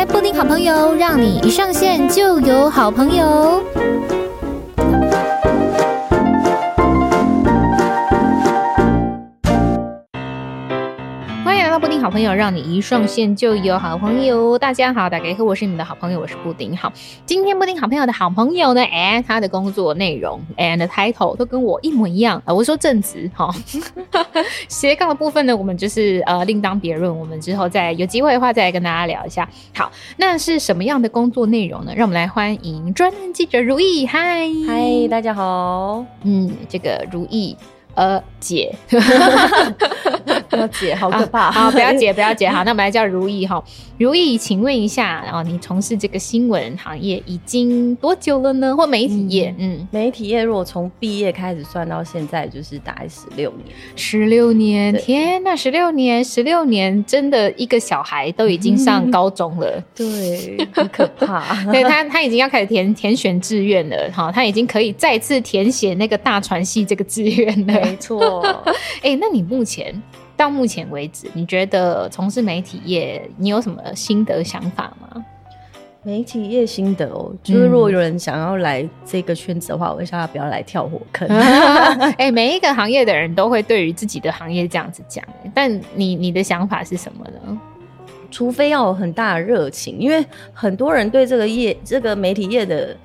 开布丁好朋友，让你一上线就有好朋友。好朋友，让你一上线就有好朋友。大家好，大家好，我是你们的好朋友，我是布丁。好，今天布丁好朋友的好朋友呢，哎，他的工作内容 and title 都跟我一模一样啊。我说正职哈，斜杠的部分呢，我们就是呃另当别论。我们之后再有机会的话，再来跟大家聊一下。好，那是什么样的工作内容呢？让我们来欢迎专栏记者如意。嗨嗨，大家好。嗯，这个如意。呃，姐，要姐好可怕。好，不要解，不要解。好，那我们来叫如意哈。如意，请问一下，然后你从事这个新闻行业已经多久了呢？或媒体业？嗯，媒体业如果从毕业开始算到现在，就是大概十六年。十六年，天哪，十六年，十六年，真的一个小孩都已经上高中了，对，很可怕。对他，他已经要开始填填选志愿了，哈，他已经可以再次填写那个大传系这个志愿了。没错，哎、欸，那你目前到目前为止，你觉得从事媒体业，你有什么心得想法吗？媒体业心得哦，就是如果有人想要来这个圈子的话，嗯、我会叫他不要来跳火坑。哎、欸，每一个行业的人都会对于自己的行业这样子讲，但你你的想法是什么呢？除非要有很大的热情，因为很多人对这个业，这个媒体业的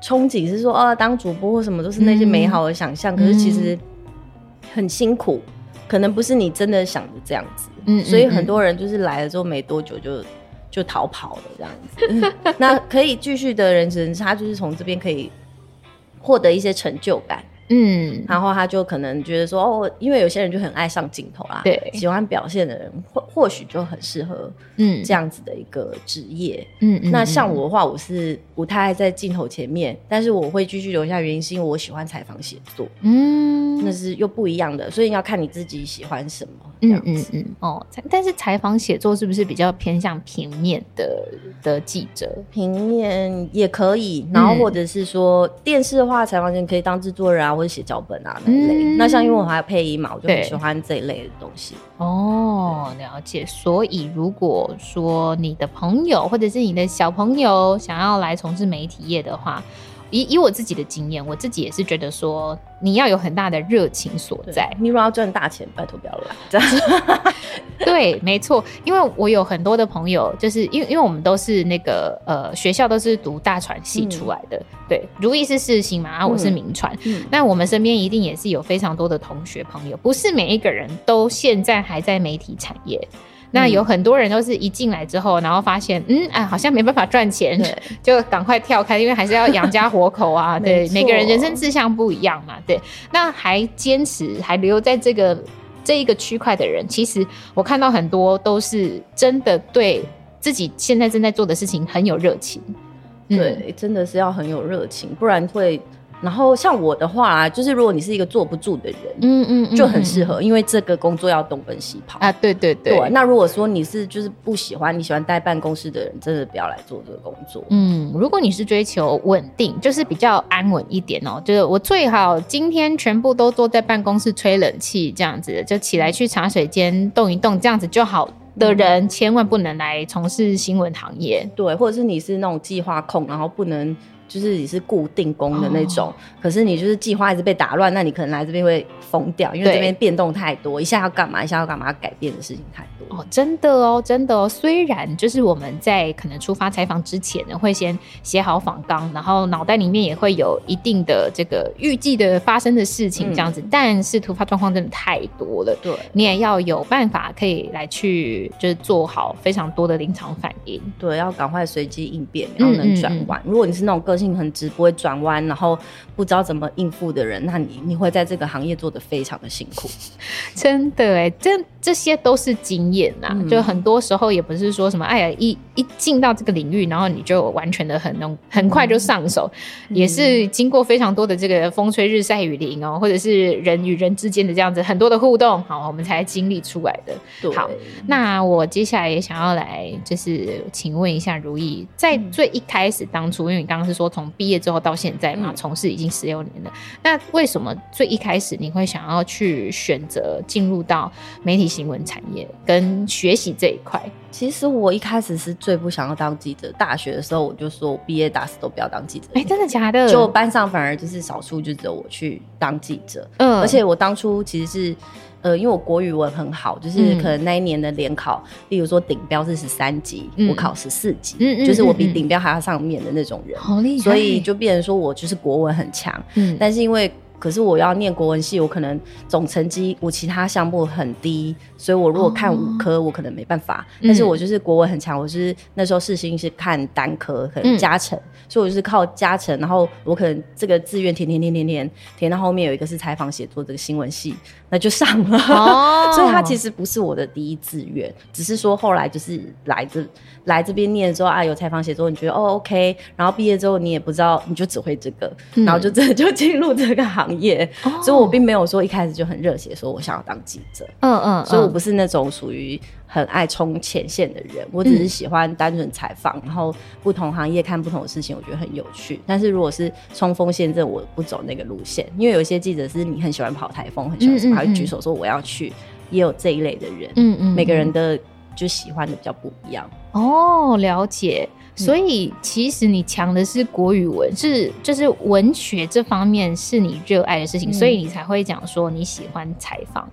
憧憬是说，啊，当主播或什么都是那些美好的想象，嗯、可是其实。很辛苦，可能不是你真的想的这样子，嗯，所以很多人就是来了之后没多久就就逃跑了这样子。那可以继续的人，生他就是从这边可以获得一些成就感。嗯，然后他就可能觉得说哦，因为有些人就很爱上镜头啦，对，喜欢表现的人或或许就很适合嗯这样子的一个职业，嗯嗯。那像我的话，我是不太爱在镜头前面，但是我会继续留下，原因是因为我喜欢采访写作，嗯，那是又不一样的，所以要看你自己喜欢什么，嗯嗯嗯。哦，但是采访写作是不是比较偏向平面的的记者？平面也可以，然后或者是说电视的话，采访人可以当制作人啊。或者写脚本啊那类，嗯、那像因为我还有配音嘛，我就很喜欢这一类的东西。哦，了解。所以如果说你的朋友或者是你的小朋友想要来从事媒体业的话，以以我自己的经验，我自己也是觉得说，你要有很大的热情所在。你如果要赚大钱，拜托不要来。这样 对，没错，因为我有很多的朋友，就是因为因为我们都是那个呃学校都是读大传系出来的，嗯、对，如意是世新嘛，然后我是名传，嗯，那我们身边一定也是有非常多的同学朋友，不是每一个人都现在还在媒体产业。那有很多人都是一进来之后，然后发现，嗯，哎，好像没办法赚钱，就赶快跳开，因为还是要养家活口啊。对，每个人人生志向不一样嘛。对，那还坚持还留在这个这一个区块的人，其实我看到很多都是真的对自己现在正在做的事情很有热情。对，嗯、真的是要很有热情，不然会。然后像我的话啊，就是如果你是一个坐不住的人，嗯嗯，嗯就很适合，嗯、因为这个工作要东奔西跑啊。对对对，那如果说你是就是不喜欢，你喜欢待办公室的人，真的不要来做这个工作。嗯，如果你是追求稳定，就是比较安稳一点哦，就是我最好今天全部都坐在办公室吹冷气这样子，就起来去茶水间动一动这样子就好的人，嗯、千万不能来从事新闻行业。对，或者是你是那种计划控，然后不能。就是你是固定工的那种，哦、可是你就是计划一直被打乱，那你可能来这边会疯掉，因为这边变动太多，一下要干嘛，一下要干嘛，改变的事情太多。哦，真的哦，真的哦。虽然就是我们在可能出发采访之前呢，会先写好访纲，然后脑袋里面也会有一定的这个预计的发生的事情这样子，嗯、但是突发状况真的太多了，对，你也要有办法可以来去就是做好非常多的临场反应，对，要赶快随机应变，然后能转弯。嗯嗯嗯，如果你是那种个性很直，不会转弯，然后不知道怎么应付的人，那你你会在这个行业做的非常的辛苦，真的哎，这这些都是经验呐，嗯、就很多时候也不是说什么，哎呀，一一进到这个领域，然后你就完全的很能很快就上手，嗯、也是经过非常多的这个风吹日晒雨淋哦，或者是人与人之间的这样子很多的互动，好，我们才经历出来的。对好，那我接下来也想要来，就是请问一下如意，在最一开始当初，因为你刚刚是说。说从毕业之后到现在嘛，从、嗯、事已经十六年了。那为什么最一开始你会想要去选择进入到媒体新闻产业跟学习这一块？其实我一开始是最不想要当记者。大学的时候我就说，我毕业打死都不要当记者。哎、欸，真的假的？就班上反而就是少数，就只有我去当记者。嗯，而且我当初其实是。呃，因为我国语文很好，就是可能那一年的联考，嗯、例如说顶标是十三级，嗯、我考十四级，嗯，就是我比顶标还要上面的那种人，好厉。害，所以就变成说我就是国文很强，嗯，但是因为。可是我要念国文系，我可能总成绩我其他项目很低，所以我如果看五科，我可能没办法。哦、但是我就是国文很强，我是那时候世新是看单科，可能加成，嗯、所以我就是靠加成，然后我可能这个志愿填填填填填填到后面有一个是采访写作这个新闻系，那就上了。哦、所以它其实不是我的第一志愿，只是说后来就是来这来这边念之后啊，有采访写作，你觉得哦 OK，然后毕业之后你也不知道，你就只会这个，嗯、然后就真的 就进入这个行。行业，所以我并没有说一开始就很热血，说我想要当记者。嗯嗯，所以我不是那种属于很爱冲前线的人，我只是喜欢单纯采访，然后不同行业看不同的事情，我觉得很有趣。但是如果是冲锋陷阵，我不走那个路线，因为有一些记者是你很喜欢跑台风，很喜欢什么，还会举手说我要去，也有这一类的人。嗯嗯，每个人的就喜欢的比较不一样。哦，了解。所以其实你强的是国语文，是就是文学这方面是你热爱的事情，嗯、所以你才会讲说你喜欢采访，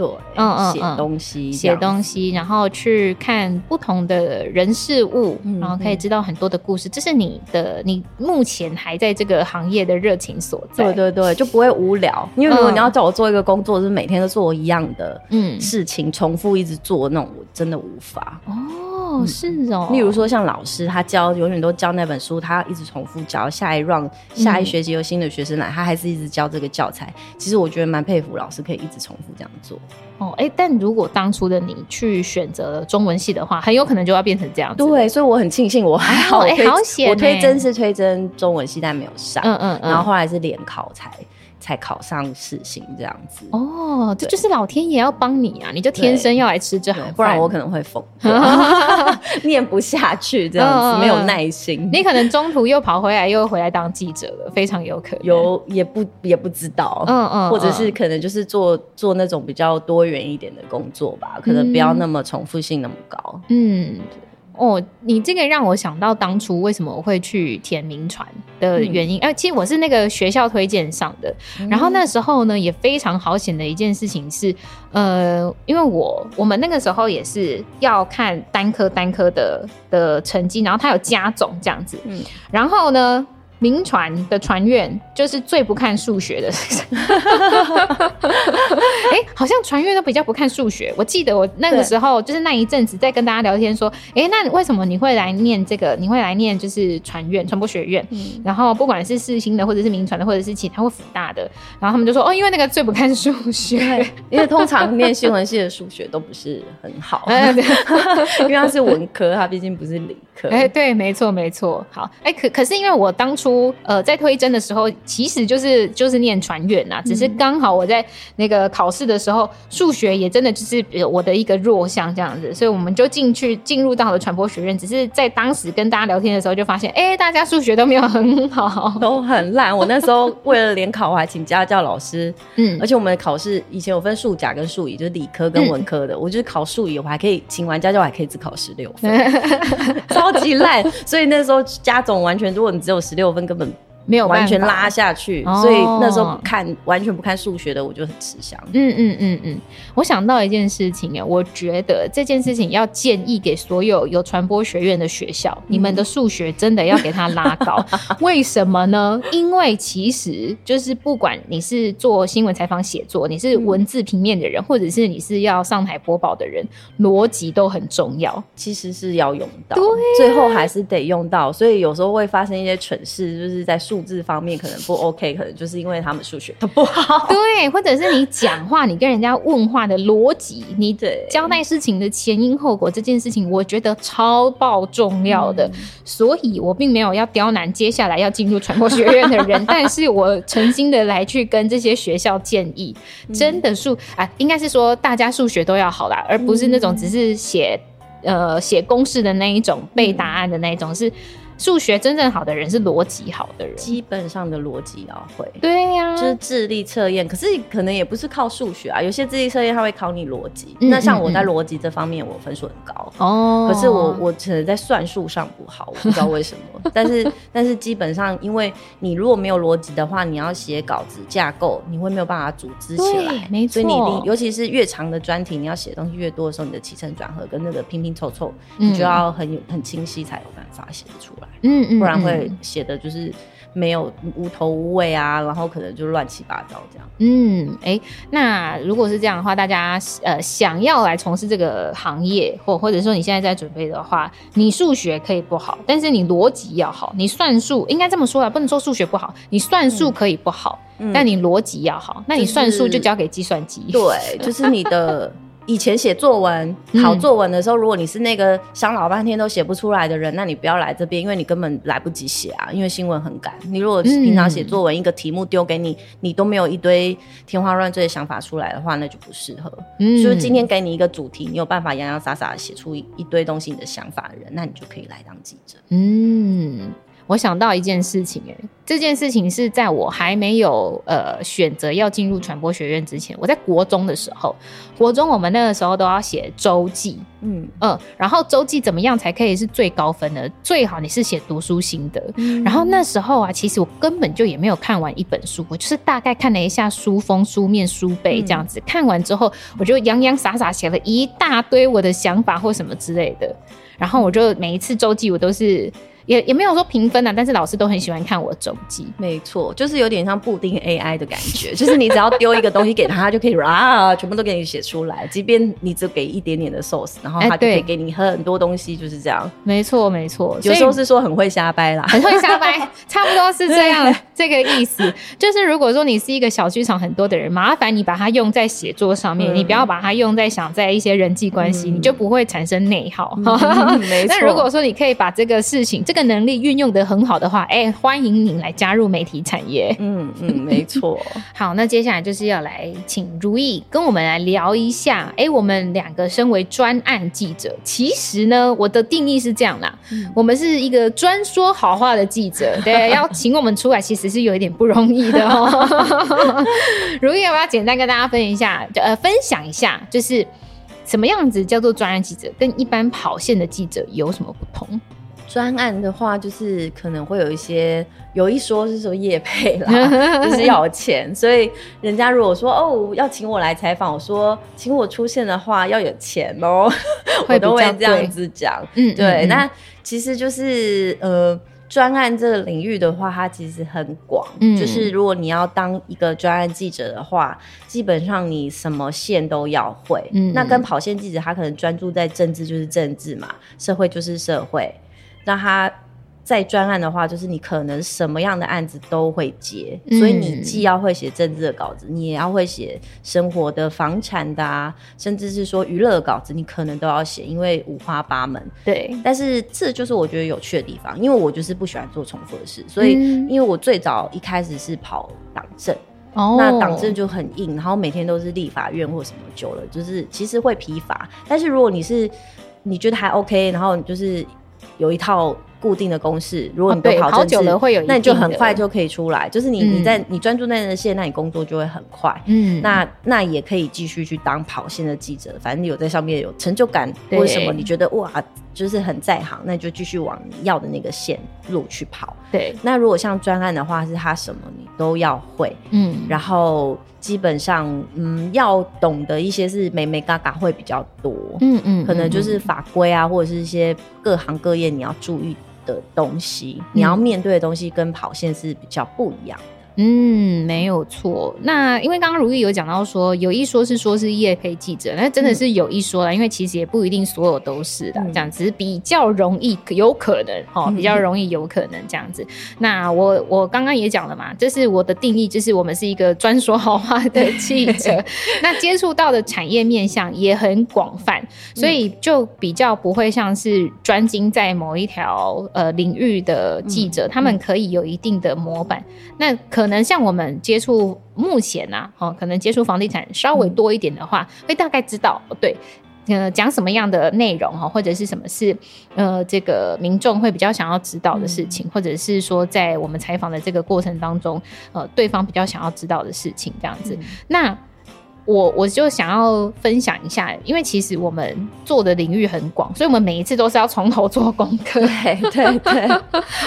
对，嗯嗯，写东西，写东西，然后去看不同的人事物，嗯、然后可以知道很多的故事，这是你的你目前还在这个行业的热情所在。对对对，就不会无聊，因为如果你要叫我做一个工作，就是每天都做一样的嗯。事情，嗯、重复一直做那种，我真的无法。哦。哦，是哦。例如说，像老师他教，永远都教那本书，他一直重复教。下一 round，下一学期有新的学生来，嗯、他还是一直教这个教材。其实我觉得蛮佩服老师可以一直重复这样做。哦，哎、欸，但如果当初的你去选择中文系的话，很有可能就要变成这样子。对，所以我很庆幸我还好。哎、欸，好险、欸！我推真是推真中文系，但没有上。嗯嗯嗯。然后后来是联考才。才考上世新这样子哦，这就是老天爷要帮你啊！你就天生要来吃这行，不然我可能会疯，念不下去这样子，没有耐心。你可能中途又跑回来，又回来当记者了，非常有可能。有也不也不知道，嗯嗯，或者是可能就是做做那种比较多元一点的工作吧，可能不要那么重复性那么高，嗯。哦，你这个让我想到当初为什么我会去填名传的原因。哎、嗯，其实我是那个学校推荐上的，嗯、然后那时候呢也非常好险的一件事情是，呃，因为我我们那个时候也是要看单科单科的的成绩，然后它有加总这样子，嗯，然后呢。铭传的传院就是最不看数学的，哎、欸，好像传院都比较不看数学。我记得我那个时候就是那一阵子在跟大家聊天说，哎、欸，那为什么你会来念这个？你会来念就是传院传播学院？嗯、然后不管是世新的，或者是民传的，或者是其他或辅大的，然后他们就说，哦，因为那个最不看数学，因为通常念新闻系的数学都不是很好，因为他是文科，他毕竟不是理科。哎、欸，对，没错，没错。好，哎、欸，可可是因为我当初。呃，在推甄的时候，其实就是就是念传院呐，只是刚好我在那个考试的时候，数学也真的就是我的一个弱项这样子，所以我们就进去进入到了传播学院。只是在当时跟大家聊天的时候，就发现，哎、欸，大家数学都没有很好，都很烂。我那时候为了联考，我还请家教老师，嗯，而且我们的考试以前有分数甲跟数乙，就是理科跟文科的。嗯、我就是考数乙，我还可以请完家教，还可以只考十六分，超级烂。所以那时候家总完全，如果你只有十六分。根本没有完全拉下去，所以那时候不看完全不看数学的，我就很吃香。嗯嗯嗯嗯，我想到一件事情啊，我觉得这件事情要建议给所有有传播学院的学校，嗯、你们的数学真的要给它拉高。为什么呢？因为其实就是不管你是做新闻采访写作，你是文字平面的人，嗯、或者是你是要上台播报的人，逻辑都很重要。其实是要用到，对、啊，最后还是得用到。所以有时候会发生一些蠢事，就是在数。数字方面可能不 OK，可能就是因为他们数学都不好。对，或者是你讲话，你跟人家问话的逻辑，你交代事情的前因后果这件事情，我觉得超爆重要的。嗯、所以我并没有要刁难接下来要进入传播学院的人，但是我诚心的来去跟这些学校建议，真的数啊，应该是说大家数学都要好啦，而不是那种只是写。呃写公式的那一种，背答案的那一种是。数学真正好的人是逻辑好的人，基本上的逻辑要会。对呀、啊，就是智力测验，可是可能也不是靠数学啊，有些智力测验它会考你逻辑。嗯、那像我在逻辑这方面，我分数很高哦。可是我我可能在算术上不好，我不知道为什么。但是但是基本上，因为你如果没有逻辑的话，你要写稿子架构，你会没有办法组织起来。没错。所以你尤其是越长的专题，你要写的东西越多的时候，你的起承转合跟那个拼拼凑凑，你就要很有很清晰才有办法写得出来。嗯嗯，不然会写的就是没有无头无尾啊，然后可能就乱七八糟这样。嗯，哎、欸，那如果是这样的话，大家呃想要来从事这个行业，或或者说你现在在准备的话，你数学可以不好，但是你逻辑要好，你算术应该这么说啊，不能说数学不好，你算术可以不好，嗯、但你逻辑要好，那你算术就交给计算机。对，就是你的。以前写作文考作文的时候，如果你是那个想老半天都写不出来的人，那你不要来这边，因为你根本来不及写啊，因为新闻很赶。你如果平常写作文，一个题目丢给你，你都没有一堆天花乱坠的想法出来的话，那就不适合。嗯，就是今天给你一个主题，你有办法洋洋洒洒的写出一堆东西你的想法的人，那你就可以来当记者。嗯。我想到一件事情，哎，这件事情是在我还没有呃选择要进入传播学院之前，我在国中的时候，国中我们那个时候都要写周记，嗯嗯，然后周记怎么样才可以是最高分的？最好你是写读书心得。嗯、然后那时候啊，其实我根本就也没有看完一本书，我就是大概看了一下书封、书面、书背这样子。嗯、看完之后，我就洋洋洒洒写了一大堆我的想法或什么之类的。然后我就每一次周记我都是。也也没有说评分啊，但是老师都很喜欢看我周记。没错，就是有点像布丁 AI 的感觉，就是你只要丢一个东西给他，他就可以啊，全部都给你写出来。即便你只给一点点的 source，然后他就可以给你很多东西，就是这样。没错，没错。有时候是说很会瞎掰啦，很会瞎掰，差不多是这样这个意思。就是如果说你是一个小剧场很多的人，麻烦你把它用在写作上面，嗯、你不要把它用在想在一些人际关系，嗯、你就不会产生内耗。嗯、没错。那如果说你可以把这个事情这个。能力运用的很好的话，哎、欸，欢迎您来加入媒体产业。嗯嗯，没错。好，那接下来就是要来请如意跟我们来聊一下。哎、欸，我们两个身为专案记者，其实呢，我的定义是这样啦：嗯、我们是一个专说好话的记者。对，要请我们出来，其实是有一点不容易的哦。如意要不要简单跟大家分享一下？呃，分享一下，就是什么样子叫做专案记者，跟一般跑线的记者有什么不同？专案的话，就是可能会有一些，有一说是说业配啦，就是要有钱，所以人家如果说哦要请我来采访，我说请我出现的话要有钱哦，我都会这样子讲。嗯，对，那其实就是呃，专案这个领域的话，它其实很广，嗯，就是如果你要当一个专案记者的话，基本上你什么线都要会。嗯，那跟跑线记者，他可能专注在政治就是政治嘛，社会就是社会。那他在专案的话，就是你可能什么样的案子都会接，嗯、所以你既要会写政治的稿子，你也要会写生活的、房产的啊，甚至是说娱乐的稿子，你可能都要写，因为五花八门。对，但是这就是我觉得有趣的地方，因为我就是不喜欢做重复的事，所以因为我最早一开始是跑党政，哦、那党政就很硬，然后每天都是立法院或什么，久了就是其实会疲乏。但是如果你是你觉得还 OK，然后就是。有一套固定的公式，如果你都跑政治，哦、那你就很快就可以出来。就是你、嗯、你在你专注在那线，那你工作就会很快。嗯，那那也可以继续去当跑线的记者，反正你有在上面有成就感，或者什么，你觉得哇，就是很在行，那你就继续往你要的那个线路去跑。对，那如果像专案的话，是他什么你都要会。嗯，然后基本上嗯要懂得一些是美美嘎嘎会比较多。嗯嗯，可能就是法规啊，或者是一些各行各业你要注意的东西，你要面对的东西跟跑线是比较不一样。嗯，没有错。那因为刚刚如意有讲到说，有一说是说是业配记者，那真的是有一说了。嗯、因为其实也不一定所有都是的，这样子比较容易，有可能哦，比较容易有可能这样子。嗯、那我我刚刚也讲了嘛，这是我的定义，就是我们是一个专说好话的 记者。那接触到的产业面向也很广泛，所以就比较不会像是专精在某一条呃领域的记者，嗯、他们可以有一定的模板。那可能像我们接触目前呐、啊，哦，可能接触房地产稍微多一点的话，会大概知道，对，呃讲什么样的内容哈，或者是什么是呃这个民众会比较想要知道的事情，嗯、或者是说在我们采访的这个过程当中，呃对方比较想要知道的事情这样子，嗯、那。我我就想要分享一下，因为其实我们做的领域很广，所以我们每一次都是要从头做功课。对对对，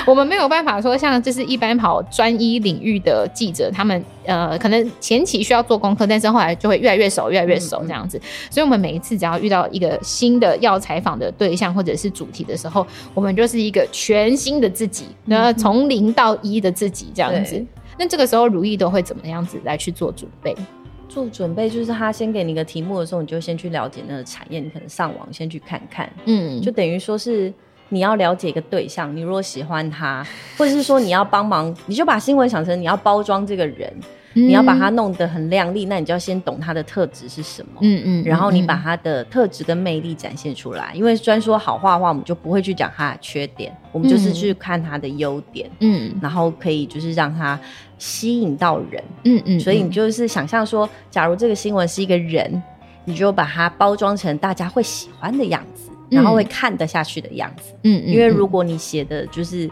我们没有办法说像就是一般跑专一领域的记者，他们呃可能前期需要做功课，但是后来就会越来越熟，越来越熟这样子。嗯嗯，所以，我们每一次只要遇到一个新的要采访的对象或者是主题的时候，我们就是一个全新的自己，那从零到一的自己这样子。对那这个时候，如意都会怎么样子来去做准备？做准备就是他先给你个题目的时候，你就先去了解那个产业，你可能上网先去看看，嗯，就等于说是你要了解一个对象，你如果喜欢他，或者是说你要帮忙，你就把新闻想成你要包装这个人。你要把它弄得很亮丽，那你就要先懂它的特质是什么，嗯嗯，然后你把它的特质跟魅力展现出来。因为专说好话的话，我们就不会去讲它的缺点，我们就是去看它的优点，嗯，然后可以就是让它吸引到人，嗯嗯。所以你就是想象说，假如这个新闻是一个人，你就把它包装成大家会喜欢的样子，然后会看得下去的样子，嗯嗯。因为如果你写的就是。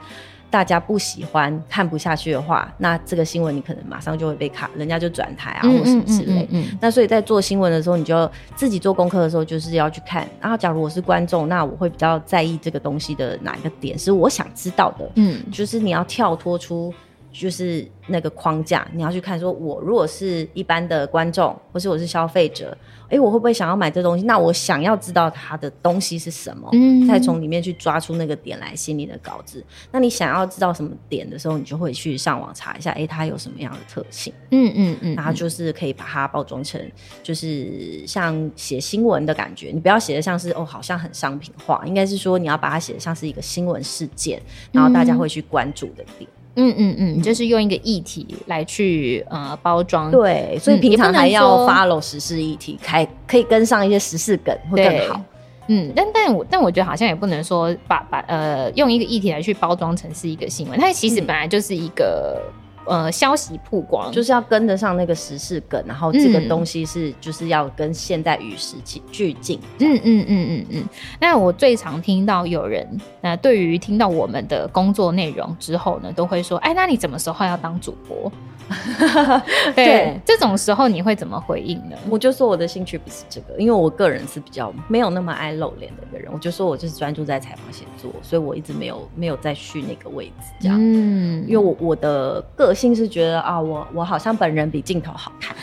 大家不喜欢、看不下去的话，那这个新闻你可能马上就会被卡，人家就转台啊，或什么之类。嗯嗯嗯嗯、那所以在做新闻的时候，你就自己做功课的时候，就是要去看。然后，假如我是观众，那我会比较在意这个东西的哪一个点是我想知道的。嗯，就是你要跳脱出。就是那个框架，你要去看，说我如果是一般的观众，或是我是消费者，哎、欸，我会不会想要买这东西？那我想要知道它的东西是什么，嗯，再从里面去抓出那个点来写你的稿子。那你想要知道什么点的时候，你就会去上网查一下，哎、欸，它有什么样的特性？嗯嗯嗯，然后就是可以把它包装成，就是像写新闻的感觉。你不要写的像是哦，好像很商品化，应该是说你要把它写的像是一个新闻事件，然后大家会去关注的点。嗯嗯嗯嗯，就是用一个议题来去呃包装，对，所以平常还要 follow 时事议题，开可以跟上一些时事梗会更好。嗯，但但我但我觉得好像也不能说把把呃用一个议题来去包装成是一个新闻，它其实本来就是一个。呃，消息曝光就是要跟得上那个时事梗，然后这个东西是就是要跟现在与时俱进。嗯嗯嗯嗯嗯。那我最常听到有人，那对于听到我们的工作内容之后呢，都会说：“哎，那你什么时候要当主播？” 对，对这种时候你会怎么回应呢？我就说我的兴趣不是这个，因为我个人是比较没有那么爱露脸的一个人。我就说我就是专注在采访写作，所以我一直没有没有再续那个位置这样。嗯，因为我我的个性是觉得啊，我我好像本人比镜头好看，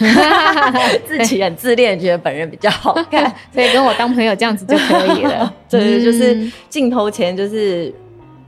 自己很自恋，觉得本人比较好看，所以跟我当朋友这样子就可以了。对，就是镜头前就是。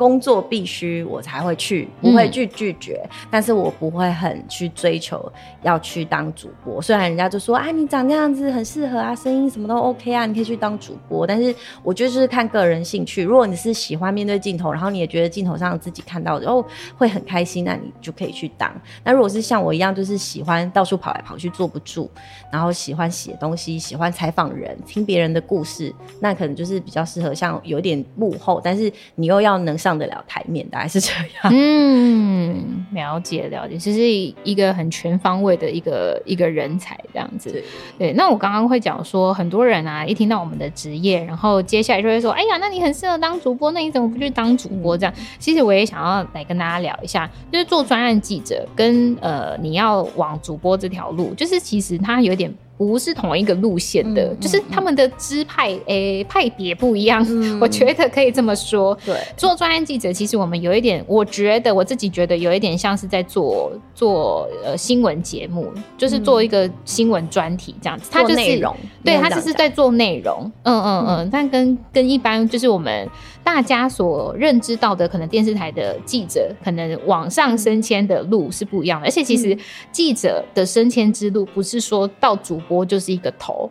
工作必须我才会去，不会去拒绝，嗯、但是我不会很去追求要去当主播。虽然人家就说啊，你长这样子很适合啊，声音什么都 OK 啊，你可以去当主播。但是我觉得就是看个人兴趣。如果你是喜欢面对镜头，然后你也觉得镜头上自己看到的哦会很开心，那你就可以去当。那如果是像我一样，就是喜欢到处跑来跑去坐不住，然后喜欢写东西，喜欢采访人，听别人的故事，那可能就是比较适合像有点幕后，但是你又要能上。上得了台面，大概是这样。嗯，了解了解，其实一个很全方位的一个一个人才这样子。对，对，那我刚刚会讲说，很多人啊，一听到我们的职业，然后接下来就会说：“哎呀，那你很适合当主播，那你怎么不去当主播？”这样，其实我也想要来跟大家聊一下，就是做专案记者跟呃，你要往主播这条路，就是其实它有点。不是同一个路线的，嗯、就是他们的支派诶、派别不一样，嗯、我觉得可以这么说。对，做专案记者，其实我们有一点，我觉得我自己觉得有一点像是在做做呃新闻节目，就是做一个新闻专题这样子。它、嗯、就是对，它就是在做内容。嗯嗯嗯，但跟跟一般就是我们。大家所认知到的，可能电视台的记者可能往上升迁的路是不一样的，而且其实记者的升迁之路不是说到主播就是一个头。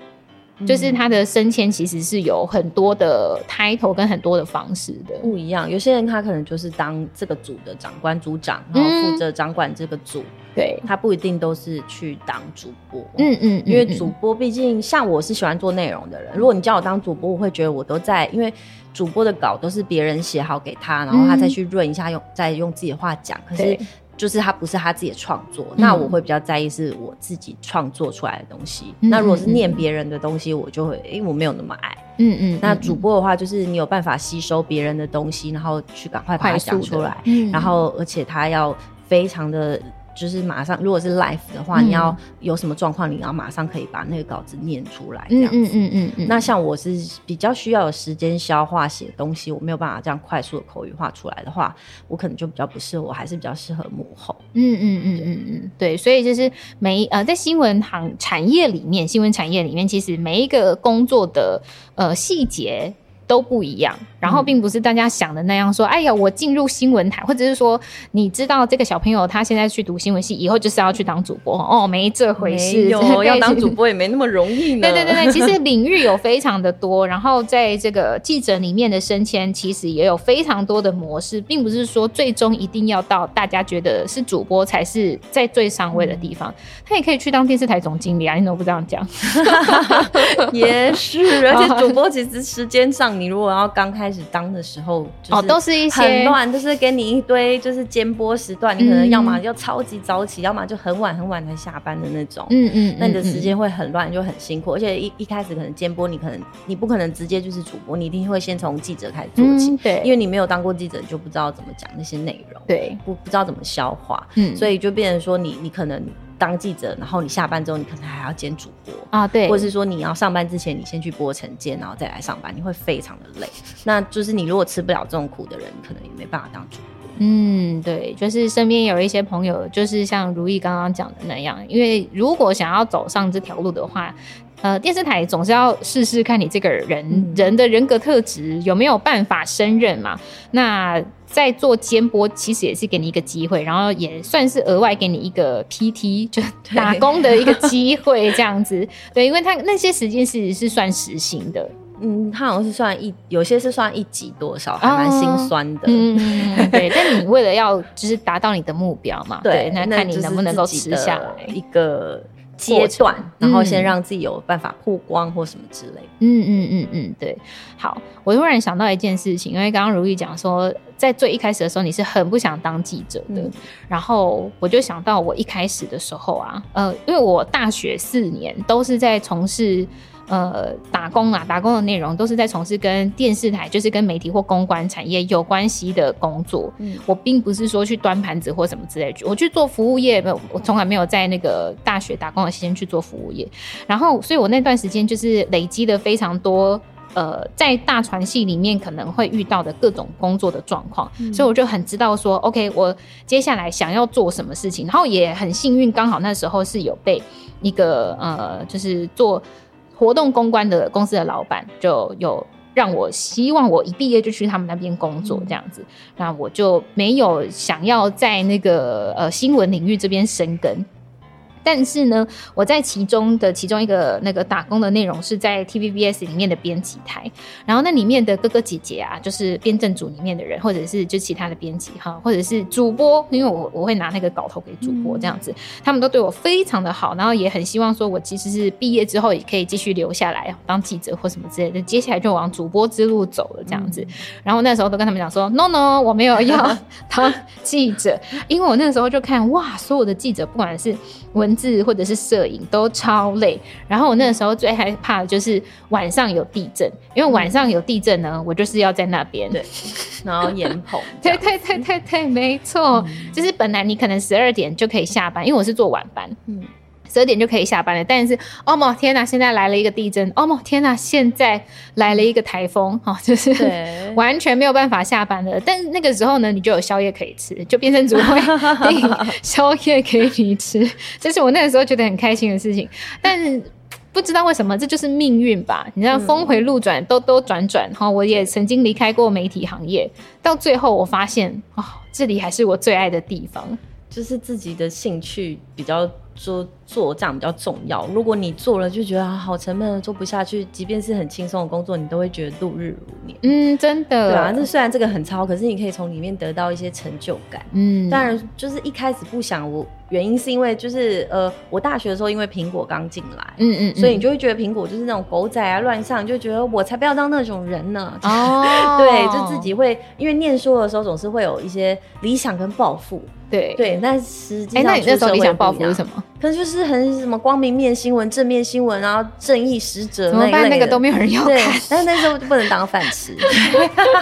就是他的升迁其实是有很多的 title 跟很多的方式的不一样。有些人他可能就是当这个组的长官组长，然后负责掌管这个组。对、嗯，他不一定都是去当主播。嗯嗯，嗯，因为主播毕竟像我是喜欢做内容的人，如果你叫我当主播，我会觉得我都在，因为主播的稿都是别人写好给他，然后他再去润一下用，用再用自己的话讲。可是。就是他不是他自己的创作，嗯、那我会比较在意是我自己创作出来的东西。嗯、那如果是念别人的东西，我就会，因为我没有那么爱。嗯嗯。那主播的话，就是你有办法吸收别人的东西，然后去赶快把它讲出来，嗯、然后而且他要非常的。就是马上，如果是 live 的话，嗯、你要有什么状况，你要马上可以把那个稿子念出来，这样子。嗯嗯嗯嗯，嗯。那像我是比较需要有时间消化写东西，我没有办法这样快速的口语化出来的话，我可能就比较不适合，我还是比较适合幕后。嗯嗯嗯嗯嗯，对。所以就是每呃，在新闻行产业里面，新闻产业里面，其实每一个工作的呃细节。都不一样，然后并不是大家想的那样说，嗯、哎呀，我进入新闻台，或者是说，你知道这个小朋友他现在去读新闻系，以后就是要去当主播。哦，没这回事，有 要当主播也没那么容易呢。对对对对，其实领域有非常的多，然后在这个记者里面的升迁，其实也有非常多的模式，并不是说最终一定要到大家觉得是主播才是在最上位的地方，嗯、他也可以去当电视台总经理啊，你怎么不这样讲？也是，而且主播其实时间上。你如果要刚开始当的时候，哦，都是一些很乱，就是给你一堆就是间播时段，你可能要么就超级早起，要么就很晚很晚才下班的那种。嗯嗯，那你的时间会很乱，就很辛苦。而且一一开始可能间播，你可能你不可能直接就是主播，你一定会先从记者开始做起。对，因为你没有当过记者，你就不知道怎么讲那些内容。对，不不知道怎么消化。嗯，所以就变成说你你可能。当记者，然后你下班之后，你可能还要兼主播啊，对，或者是说你要上班之前，你先去播晨间，然后再来上班，你会非常的累。那就是你如果吃不了这种苦的人，你可能也没办法当主播。嗯，对，就是身边有一些朋友，就是像如意刚刚讲的那样，因为如果想要走上这条路的话。呃，电视台总是要试试看你这个人、嗯、人的人格特质有没有办法胜任嘛。那在做监播，其实也是给你一个机会，然后也算是额外给你一个 PT，就打工的一个机会这样子。对，因为他那些时间是是算时薪的，嗯，他好像是算一，有些是算一集多少，还蛮心酸的。哦、嗯，对。但你为了要就是达到你的目标嘛，对，对，那看你能不能够吃下来一个。阶段，然后先让自己有办法曝光或什么之类。嗯嗯嗯嗯，对。好，我突然想到一件事情，因为刚刚如意讲说，在最一开始的时候你是很不想当记者的，嗯、然后我就想到我一开始的时候啊，呃，因为我大学四年都是在从事。呃，打工啊，打工的内容都是在从事跟电视台，就是跟媒体或公关产业有关系的工作。嗯，我并不是说去端盘子或什么之类的，我去做服务业，没有，我从来没有在那个大学打工的时间去做服务业。然后，所以我那段时间就是累积了非常多，呃，在大传系里面可能会遇到的各种工作的状况，嗯，所以我就很知道说，OK，我接下来想要做什么事情。然后也很幸运，刚好那时候是有被一个呃，就是做。活动公关的公司的老板就有让我希望我一毕业就去他们那边工作这样子，那我就没有想要在那个呃新闻领域这边生根。但是呢，我在其中的其中一个那个打工的内容是在 TVBS 里面的编辑台，然后那里面的哥哥姐姐啊，就是编政组里面的人，或者是就其他的编辑哈，或者是主播，因为我我会拿那个稿头给主播这样子，他们都对我非常的好，然后也很希望说我其实是毕业之后也可以继续留下来当记者或什么之类的，接下来就往主播之路走了这样子。然后那时候都跟他们讲说，no no，我没有要 当记者，因为我那时候就看哇，所有的记者不管是文字或者是摄影都超累，然后我那个时候最害怕的就是晚上有地震，因为晚上有地震呢，我就是要在那边，对，然后眼红，对对对对对，没错，嗯、就是本来你可能十二点就可以下班，因为我是做晚班，嗯。十二点就可以下班了，但是哦莫天哪，现在来了一个地震，哦莫天哪，现在来了一个台风，哈、哦，就是完全没有办法下班了。但是那个时候呢，你就有宵夜可以吃，就变成主会订宵夜给你吃，这是我那个时候觉得很开心的事情。但是不知道为什么，这就是命运吧？你知道，峰回路转，兜兜转转，哈，我也曾经离开过媒体行业，到最后我发现，哦，这里还是我最爱的地方。就是自己的兴趣比较做做这样比较重要。如果你做了就觉得好沉闷，做不下去，即便是很轻松的工作，你都会觉得度日如年。嗯，真的。对啊，那虽然这个很糙，可是你可以从里面得到一些成就感。嗯，当然就是一开始不想我原因是因为就是呃，我大学的时候因为苹果刚进来，嗯，嗯嗯，所以你就会觉得苹果就是那种狗仔啊乱上，就觉得我才不要当那种人呢。哦，对，就自己会因为念书的时候总是会有一些理想跟抱负。对对，但实际上，哎，那你那时候理想抱负是什么？可能就是很什么光明面新闻、正面新闻，然后正义使者怎么办？那个都没有人要看。对，但是那时候就不能当饭吃。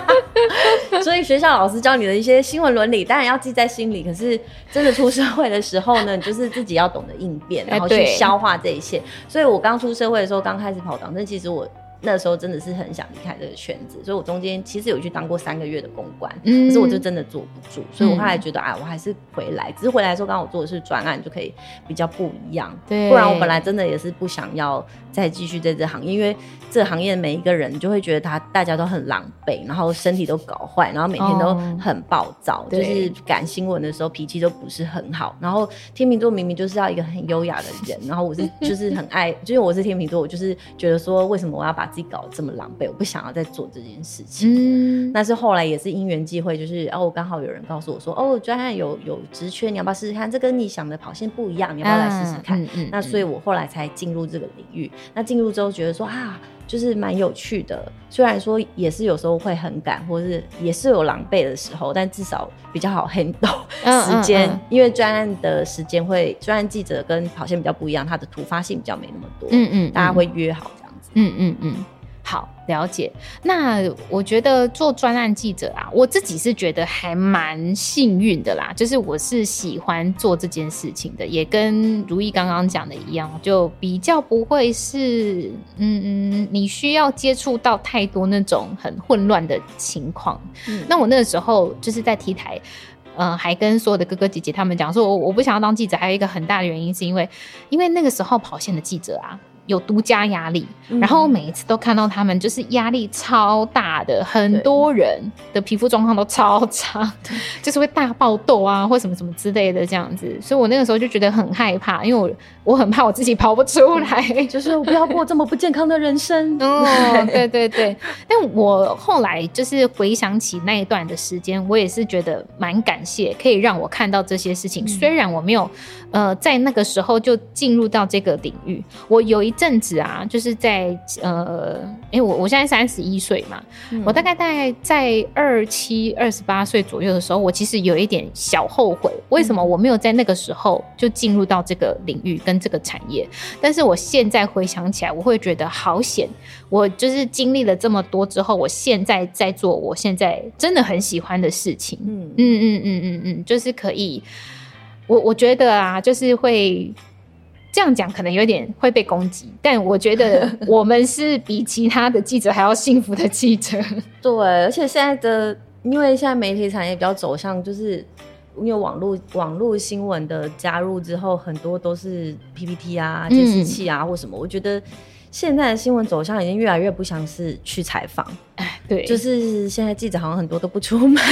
所以学校老师教你的一些新闻伦理，当然要记在心里。可是真的出社会的时候呢，你就是自己要懂得应变，然后去消化这一切。所以我刚出社会的时候，刚开始跑党，但其实我。那时候真的是很想离开这个圈子，所以我中间其实有去当过三个月的公关，嗯，可是我就真的坐不住，所以我后来觉得，哎、嗯，我还是回来。只是回来的时候，刚好我做的是专案，就可以比较不一样。对，不然我本来真的也是不想要再继续在这行业，因为这行业每一个人就会觉得他大家都很狼狈，然后身体都搞坏，然后每天都很暴躁，哦、就是赶新闻的时候脾气都不是很好。然后天秤座明明就是要一个很优雅的人，然后我是就是很爱，就是我是天秤座，我就是觉得说，为什么我要把自己搞得这么狼狈？我不想要再做这件事情。嗯，但是后来也是因缘际会，就是哦，刚好有人告诉我说，哦，专案有有职缺，你要不要试试看？这跟你想的跑线不一样，你要不要来试试看？嗯嗯。那所以我后来才进入这个领域。那进入之后觉得说啊，就是蛮有趣的。虽然说也是有时候会很赶，或是也是有狼狈的时候，但至少比较好 handle 时间，嗯嗯嗯，因为专案的时间会，专案记者跟跑线比较不一样，它的突发性比较没那么多。嗯，嗯嗯，大家会约好。嗯嗯嗯。好，了解。那我觉得做专案记者啊，我自己是觉得还蛮幸运的啦。就是我是喜欢做这件事情的，也跟如意刚刚讲的一样，就比较不会是嗯嗯，你需要接触到太多那种很混乱的情况。嗯，那我那个时候就是在 T 台，呃，还跟所有的哥哥姐姐他们讲说，我我不想要当记者，还有一个很大的原因是因为，因为那个时候跑线的记者啊。有独家压力，然后每一次都看到他们就是压力超大的，很多人的皮肤状况都超差，就是会大爆痘啊，或什么什么之类的这样子。所以我那个时候就觉得很害怕，因为我我很怕我自己跑不出来，就是我不要过这么不健康的人生。哦，对对对。但我后来就是回想起那一段的时间，我也是觉得蛮感谢，可以让我看到这些事情。虽然我没有呃在那个时候就进入到这个领域，我有一。阵子啊，就是在呃，因为我我现在三十一岁嘛，嗯、我大概在在二七二十八岁左右的时候，我其实有一点小后悔，为什么我没有在那个时候就进入到这个领域跟这个产业？但是我现在回想起来，我会觉得好险，我就是经历了这么多之后，我现在在做我现在真的很喜欢的事情。嗯。嗯。嗯。嗯。嗯。嗯，就是可以，我我觉得啊，就是会。这样讲可能有点会被攻击，但我觉得 我们是比其他的记者还要幸福的记者。对，而且现在的，因为现在媒体产业比较走向，就是因为网络网络新闻的加入之后，很多都是 PPT 啊、监视器啊或什么。嗯、我觉得现在的新闻走向已经越来越不像是去采访，哎，对，就是现在记者好像很多都不出门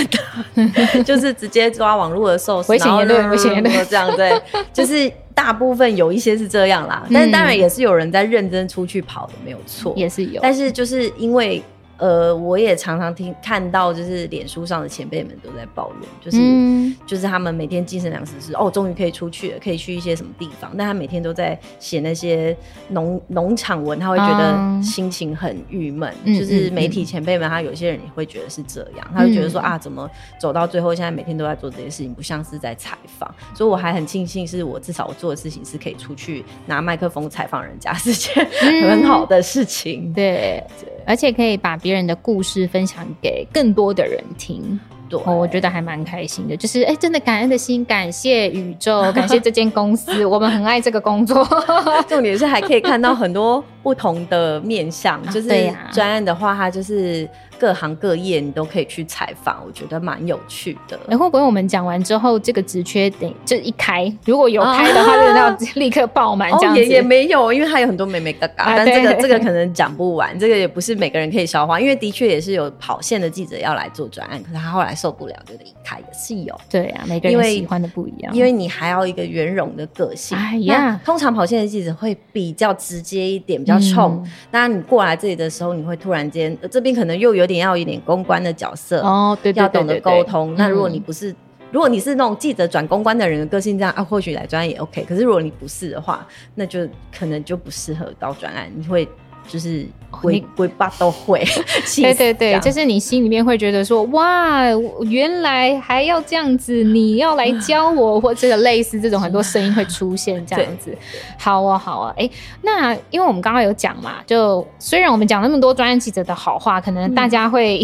的，就是直接抓网络的 source，危险言论，危险言论这样对，就是。大部分有一些是这样啦，但是当然也是有人在认真出去跑的，没有错，也是有。但是就是因为。呃，我也常常听看到，就是脸书上的前辈们都在抱怨，就是、嗯、就是他们每天精神粮食是哦，终于可以出去了，可以去一些什么地方，但他每天都在写那些农农场文，他会觉得心情很郁闷。嗯、就是媒体前辈们，他有些人也会觉得是这样，嗯、他就觉得说啊，怎么走到最后，现在每天都在做这些事情，不像是在采访。所以我还很庆幸，是我至少我做的事情是可以出去拿麦克风采访人家，是件很好的事情。嗯、对，而且可以把。别人的故事分享给更多的人听，对，我觉得还蛮开心的。就是哎、欸，真的感恩的心，感谢宇宙，感谢这间公司，我们很爱这个工作。重点是还可以看到很多不同的面相，就是专案的话，它就是。各行各业你都可以去采访，我觉得蛮有趣的。然后，会不会我们讲完之后，这个职缺等就一开，如果有开的话，就要立刻爆满这样子？也也没有，因为它有很多美眉嘎嘎，但这个这个可能讲不完，这个也不是每个人可以消化。因为的确也是有跑线的记者要来做专案，可是他后来受不了，就离开也是有。对啊，每个人喜欢的不一样，因为你还要一个圆融的个性。哎呀，通常跑线的记者会比较直接一点，比较冲。那你过来这里的时候，你会突然间这边可能又有点要一点公关的角色哦，对，要懂得沟通。那如果你不是，如果你是那种记者转公关的人的个性，这样啊，或许来专案也 OK。可是如果你不是的话，那就可能就不适合到专案，你会。就是鬼鬼爸都会，对对对，就是你心里面会觉得说，哇，原来还要这样子，你要来教我，或者类似这种很多声音会出现这样子。好啊，好啊，哎、欸，那因为我们刚刚有讲嘛，就虽然我们讲那么多专案记者的好话，可能大家会、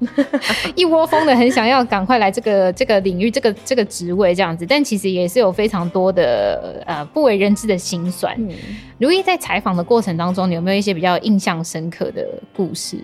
嗯、一窝蜂的很想要赶快来这个 这个领域，这个这个职位这样子，但其实也是有非常多的呃不为人知的辛酸。嗯。如意在采访的过程当中，你有没有一些比较印象深刻的故事？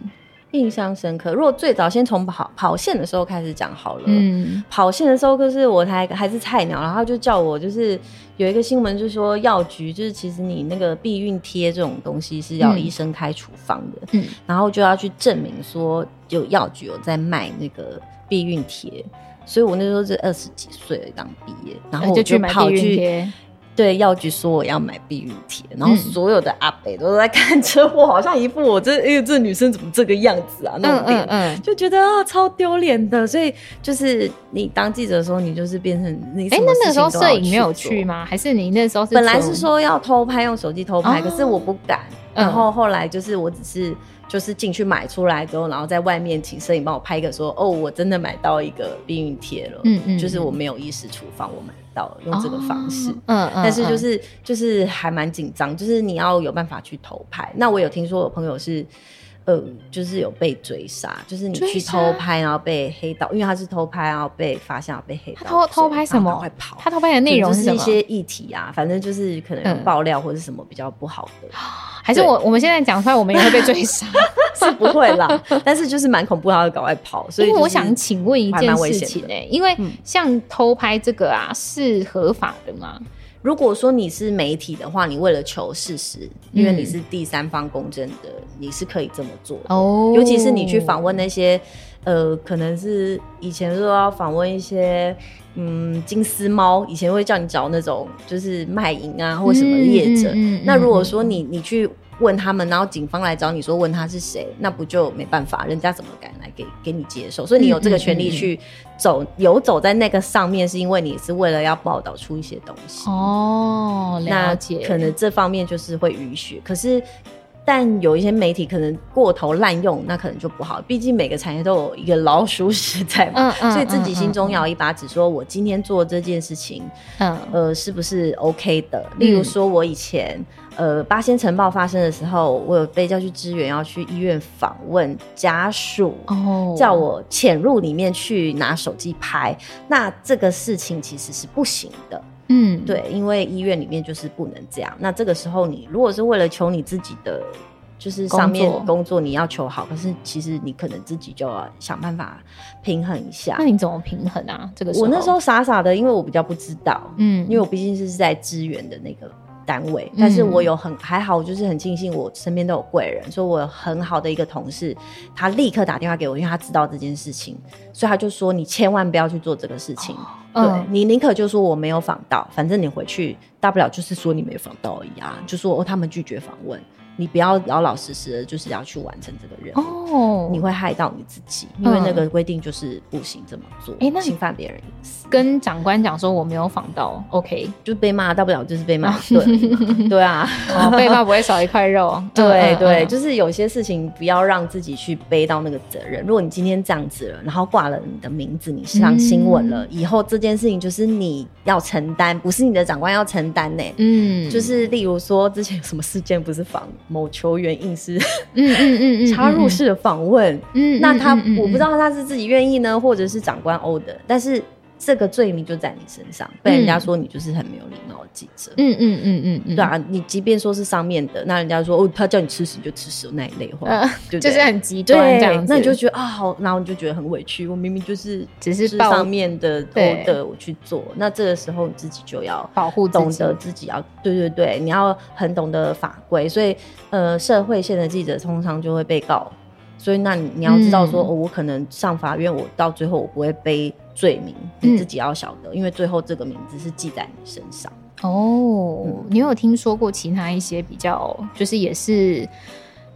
印象深刻，如果最早先从跑跑线的时候开始讲好了。嗯，跑线的时候就是我才还是菜鸟，然后就叫我就是有一个新闻，就是说药局就是其实你那个避孕贴这种东西是要医生开处方的。嗯，然后就要去证明说有药局有在卖那个避孕贴，所以我那时候是二十几岁刚毕业，然后我就跑去。对药局说我要买避孕贴，然后所有的阿北都在看着我，好像一副我这哎、欸、这女生怎么这个样子啊？那种脸，嗯嗯嗯、就觉得啊超丢脸的。所以就是你当记者的时候，你就是变成你哎、欸，那那个时候摄影没有去吗？还是你那时候是本来是说要偷拍，用手机偷拍，哦、可是我不敢。然后后来就是我只是。就是进去买出来之后，然后在外面请摄影帮我拍一个，说哦，我真的买到一个避孕贴了。嗯嗯，就是我没有意识处方，我买到，用这个方式。嗯嗯，但是就是就是还蛮紧张，就是你要有办法去偷拍。那我有听说我朋友是。呃，就是有被追杀，就是你去偷拍，然后被黑道，因为他是偷拍，然后被发现被黑道。偷偷拍什么？快跑！他偷拍的内容是一些议题啊，反正就是可能爆料或者什么比较不好的。还是我我们现在讲出来，我们也会被追杀？是不会啦，但是就是蛮恐怖，他会赶快跑。所以我想请问一件事情呢，因为像偷拍这个啊，是合法的吗？如果说你是媒体的话，你为了求事实，因为你是第三方公正的，嗯、你是可以这么做的。哦，尤其是你去访问那些，呃，可能是以前说要访问一些，嗯，金丝猫，以前会叫你找那种就是卖淫啊或什么业者。嗯嗯嗯、那如果说你你去。问他们，然后警方来找你说问他是谁，那不就没办法？人家怎么敢来给给你接受？所以你有这个权利去走，游走在那个上面，是因为你是为了要报道出一些东西。哦，了解。那可能这方面就是会允许，可是但有一些媒体可能过头滥用，那可能就不好。毕竟每个产业都有一个老鼠屎在嘛，嗯嗯、所以自己心中要有一把尺，说我今天做这件事情，嗯，呃，是不是 OK 的？例如说，我以前。呃，八仙城爆发生的时候，我有被叫去支援，要去医院访问家属，哦，叫我潜入里面去拿手机拍。那这个事情其实是不行的，嗯，对，因为医院里面就是不能这样。那这个时候，你如果是为了求你自己的，就是上面工作你要求好，可是其实你可能自己就要想办法平衡一下。那你怎么平衡啊？这个我那时候傻傻的，因为我比较不知道，嗯，因为我毕竟是在支援的那个。单位，但是我有很还好，就是很庆幸我身边都有贵人，所以我有很好的一个同事，他立刻打电话给我，因为他知道这件事情，所以他就说，你千万不要去做这个事情，对，你宁可就说我没有访到，反正你回去大不了就是说你没访到而已啊，就说哦他们拒绝访问。你不要老老实实的，就是要去完成这个任务哦，你会害到你自己，因为那个规定就是不行这么做，哎，那侵犯别人隐私。跟长官讲说我没有访到，OK，就被骂，大不了就是被骂，对对啊，被骂不会少一块肉，对对，就是有些事情不要让自己去背到那个责任。如果你今天这样子了，然后挂了你的名字，你上新闻了，以后这件事情就是你要承担，不是你的长官要承担呢。嗯，就是例如说之前有什么事件不是访。某球员硬是嗯嗯嗯插入式的访问，嗯，那他我不知道他是自己愿意呢，或者是长官 order，但是。这个罪名就在你身上，被人家说你就是很没有礼貌的记者。嗯嗯嗯嗯，对啊，你即便说是上面的，那人家说哦，他叫你吃屎就吃屎那一类话，就是很极端这样子。那你就觉得啊，好，然后你就觉得很委屈。我明明就是只是上面的多的我去做，那这个时候你自己就要保护，懂得自己要对对对，你要很懂得法规。所以呃，社会线的记者通常就会被告。所以那你你要知道说，我可能上法院，我到最后我不会背。罪名你自己要晓得，嗯、因为最后这个名字是记在你身上。哦，嗯、你有听说过其他一些比较，就是也是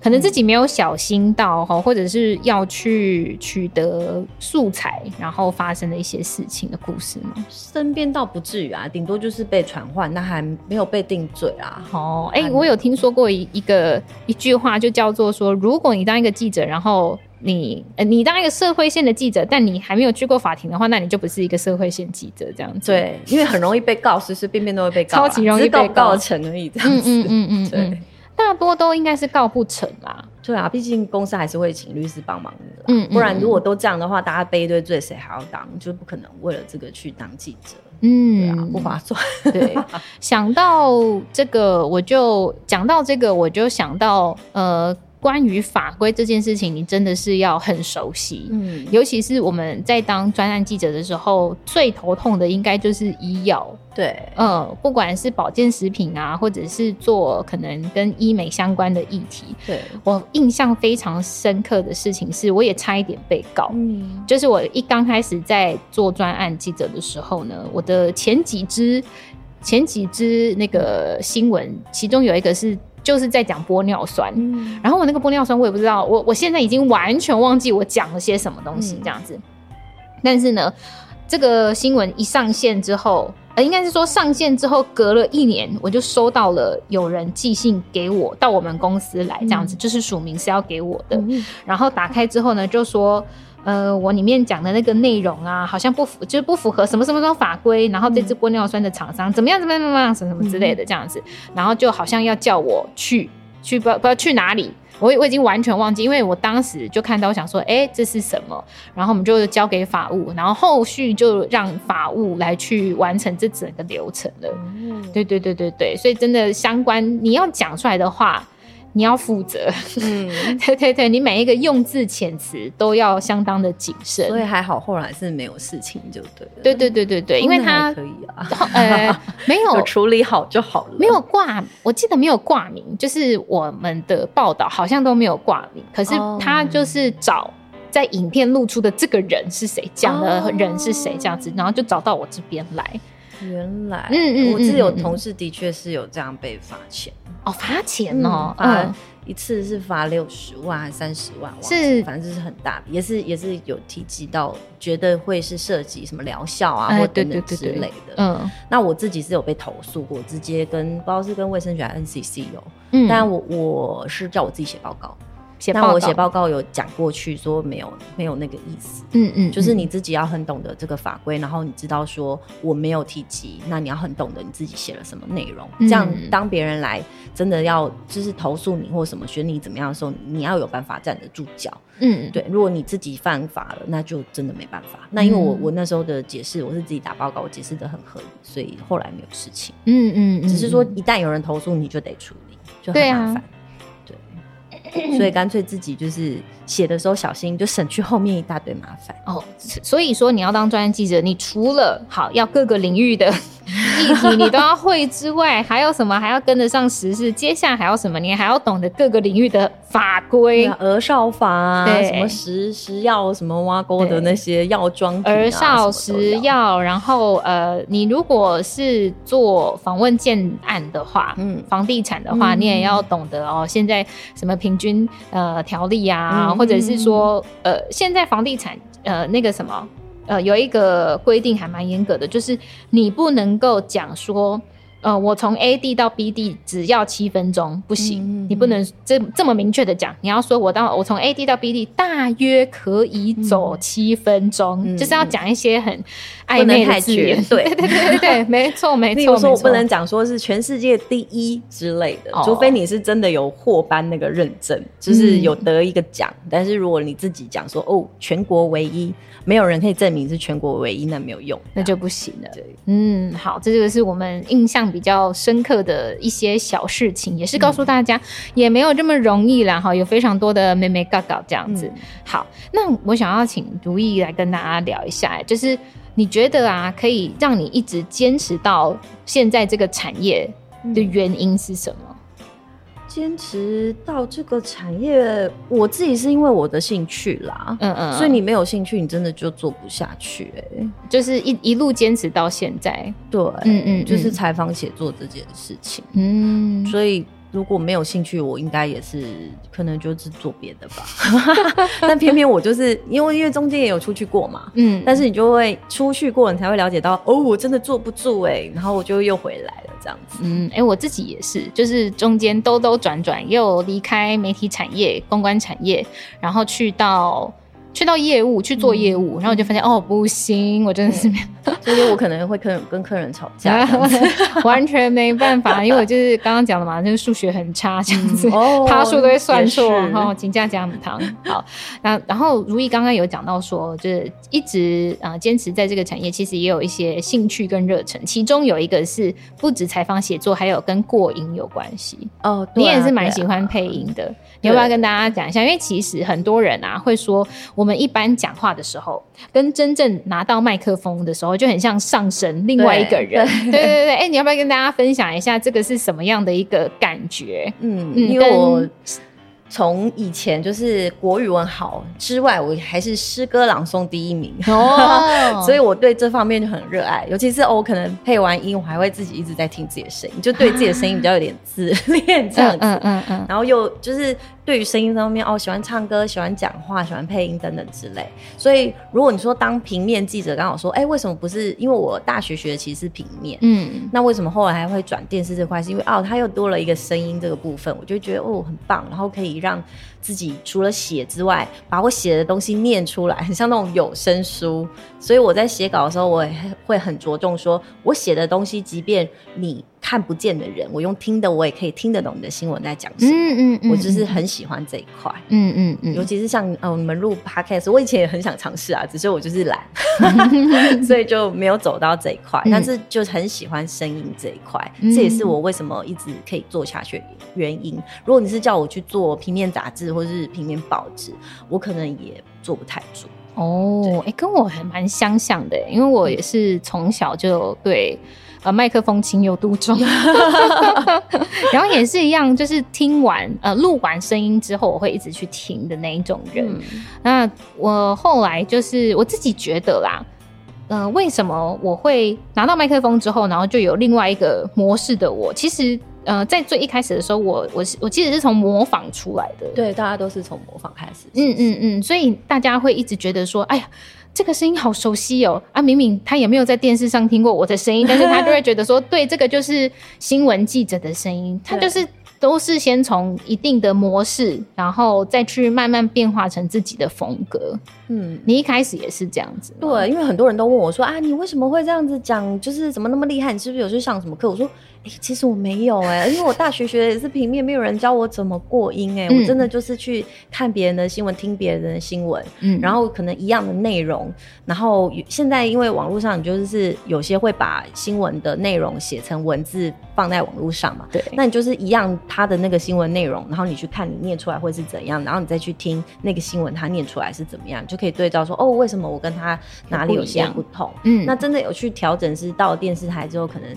可能自己没有小心到哈，或者是要去取得素材，然后发生的一些事情的故事吗？身边倒不至于啊，顶多就是被传唤，那还没有被定罪啊。哦，哎、欸，我有听说过一一个一句话，就叫做说，如果你当一个记者，然后你呃你当一个社会线的记者，但你还没有去过法庭的话，那你就不是一个社会线记者这样子。对，因为很容易被告，随随便便都会被告，超级容易被告成而已。这样子，嗯嗯嗯嗯，对。嗯大多都应该是告不成啦，对啊，毕竟公司还是会请律师帮忙的，嗯，不然如果都这样的话，大家背一堆罪，谁还要当？就不可能为了这个去当记者，嗯，对啊，不划算。对，想到这个，我就讲到这个，我就想到呃。关于法规这件事情，你真的是要很熟悉，嗯，尤其是我们在当专案记者的时候，最头痛的应该就是医药，对，嗯，不管是保健食品啊，或者是做可能跟医美相关的议题，对，我印象非常深刻的事情是，我也差一点被告，嗯，就是我一刚开始在做专案记者的时候呢，我的前几支前几支那个新闻，其中有一个是。就是在讲玻尿酸，嗯，然后我那个玻尿酸我也不知道，我我现在已经完全忘记我讲了些什么东西这样子。嗯，但是呢，这个新闻一上线之后，呃，应该是说上线之后隔了一年，我就收到了有人寄信给我到我们公司来，这样子，嗯，就是署名是要给我的，嗯，然后打开之后呢，就说。呃，我里面讲的那个内容啊，好像不符，就是不符合什么什么什么法规。然后这支玻尿酸的厂商怎么样怎么样怎么样什么什么之类的这样子，然后就好像要叫我去去不不知道去哪里，我我已经完全忘记，因为我当时就看到我想说，哎，这是什么？然后我们就交给法务，然后后续就让法务来去完成这整个流程了。嗯，对对对对对，所以真的相关你要讲出来的话。你要负责，嗯，对对对，你每一个用字遣词都要相当的谨慎。所以还好，后来是没有事情就对了。对对对对对，因为他可以啊，呃，没有处理好就好了，没有挂，我记得没有挂名，就是我们的报道好像都没有挂名，可是他就是找在影片露出的这个人是谁，讲的人是谁这样子，然后就找到我这边来。原来，嗯嗯，我是有同事的确是有这样被罚钱。哦，罚钱哦，罚、嗯、一次是罚六十万还是三十万？是，反正就是很大，也是也是有提及到，觉得会是涉及什么疗效啊，或等等之类的。嗯，那我自己是有被投诉过，直接跟不知道是跟卫生局还是 NCC 有，嗯，但我我是叫我自己写报告。那我写报告有讲过去说没有没有那个意思，嗯嗯，就是你自己要很懂得这个法规，然后你知道说我没有提及，那你要很懂得你自己写了什么内容，这样当别人来真的要就是投诉你或什么，选你怎么样的时候，你要有办法站得住脚，嗯，对。如果你自己犯法了，那就真的没办法。那因为我我那时候的解释，我是自己打报告，我解释的很合理，所以后来没有事情。嗯嗯，只是说一旦有人投诉，你就得处理，就很麻烦。所以干脆自己就是写的时候小心，就省去后面一大堆麻烦哦。所以说你要当专案记者，你除了好要各个领域的议题你都要会之外，还有什么？还要跟得上时事。接下来还要什么？你还要懂得各个领域的法规，儿少法啊，什么食食药什么挖沟的那些药妆品啊，儿少食药。然后呃，你如果是做访问建案的话，嗯，房地产的话，嗯，你也要懂得哦。现在什么平均均呃条例啊，嗯、或者是说呃，现在房地产呃那个什么呃有一个规定还蛮严格的，就是你不能够讲说。呃，我从 A 地到 B 地只要七分钟，不行，嗯、你不能这这么明确的讲。你要说我当我从 A 地到 B 地大约可以走七分钟，嗯、就是要讲一些很暧昧的字眼。对对对对对，没错没错。说我不能讲说是全世界第一之类的，哦、除非你是真的有获颁那个认证，就是有得一个奖。嗯、但是如果你自己讲说哦，全国唯一。没有人可以证明是全国唯一，那没有用，那就不行了。对，嗯，好，这个是我们印象比较深刻的一些小事情，也是告诉大家，嗯、也没有这么容易啦。哈，有非常多的妹妹嘎嘎这样子。嗯、好，那我想要请如意来跟大家聊一下，就是你觉得啊，可以让你一直坚持到现在这个产业的原因是什么？坚持到这个产业，我自己是因为我的兴趣啦，嗯嗯，所以你没有兴趣，你真的就做不下去，欸，就是一一路坚持到现在，对，嗯嗯，就是采访写作这件事情，嗯，所以如果没有兴趣，我应该也是可能就是做别的吧。但偏偏我就是因为因为中间也有出去过嘛，嗯，但是你就会出去过，你才会了解到哦，我真的坐不住哎、欸，然后我就又回来了这样子。嗯，哎、欸，我自己也是，就是中间兜兜转转，又离开媒体产业、公关产业，然后去到。去到业务去做业务，嗯、然后我就发现哦，不行，我真的是没，所以我可能会跟跟客人吵架，完全没办法，因为我就是刚刚讲的嘛，就是数学很差，这样子，趴、嗯、数、哦、都会算错，然后请假加母汤。好，那然后如意刚刚有讲到说，就是一直啊坚持在这个产业，其实也有一些兴趣跟热忱，其中有一个是不止采访写作，还有跟过音有关系。哦，你也是蛮喜欢配音的，啊、你要不要跟大家讲一下？因为其实很多人啊会说我。我们一般讲话的时候，跟真正拿到麦克风的时候，就很像上身另外一个人。对对对对，哎、欸，你要不要跟大家分享一下这个是什么样的一个感觉？嗯，嗯因为我。从以前就是国语文好之外，我还是诗歌朗诵第一名哦，所以我对这方面就很热爱。尤其是我可能配完音，我还会自己一直在听自己的声音，就对自己的声音比较有点自恋这样子。嗯嗯嗯。然后又就是对于声音方面，哦，喜欢唱歌，喜欢讲话，喜欢配音等等之类。所以如果你说当平面记者，刚好说，哎，为什么不是？因为我大学学的其实是平面，嗯，那为什么后来还会转电视这块？是因为哦，它又多了一个声音这个部分，我就觉得哦很棒，然后可以。让自己除了写之外，把我写的东西念出来，很像那种有声书。所以我在写稿的时候，我也会很着重说，我写的东西，即便你看不见的人，我用听的，我也可以听得懂你的新闻在讲什么。嗯嗯，嗯，我就是很喜欢这一块。嗯嗯嗯，尤其是像呃，我们录 podcast，我以前也很想尝试啊，只是我就是懒，所以就没有走到这一块。但是就很喜欢声音这一块，这也是我为什么一直可以做下去的原因。如果你是叫我去做平面杂志或是平面报纸，我可能也做不太住。哦，哎、欸，跟我还蛮相像的，因为我也是从小就对呃麦克风情有独钟，然后也是一样，就是听完呃录完声音之后，我会一直去听的那一种人。嗯、那我后来就是我自己觉得啦，嗯、呃，为什么我会拿到麦克风之后，然后就有另外一个模式的我？其实。呃，在最一开始的时候，我我我其实是从模仿出来的。对，大家都是从模仿开始。嗯嗯嗯，所以大家会一直觉得说，哎呀，这个声音好熟悉哦！啊，明明他也没有在电视上听过我的声音，但是他就会觉得说，对，这个就是新闻记者的声音，他就是。都是先从一定的模式，然后再去慢慢变化成自己的风格。嗯，你一开始也是这样子。对，因为很多人都问我说：“啊，你为什么会这样子讲？就是怎么那么厉害？你是不是有去上什么课？”我说：“哎、欸，其实我没有哎、欸，因为我大学学的也是平面，没有人教我怎么过音哎、欸。我真的就是去看别人的新闻，听别人的新闻，嗯，然后可能一样的内容，然后现在因为网络上，你就是有些会把新闻的内容写成文字放在网络上嘛。对，那你就是一样。”他的那个新闻内容，然后你去看，你念出来会是怎样，然后你再去听那个新闻，他念出来是怎么样，就可以对照说，哦，为什么我跟他哪里有些不同？嗯，那真的有去调整，是到了电视台之后，可能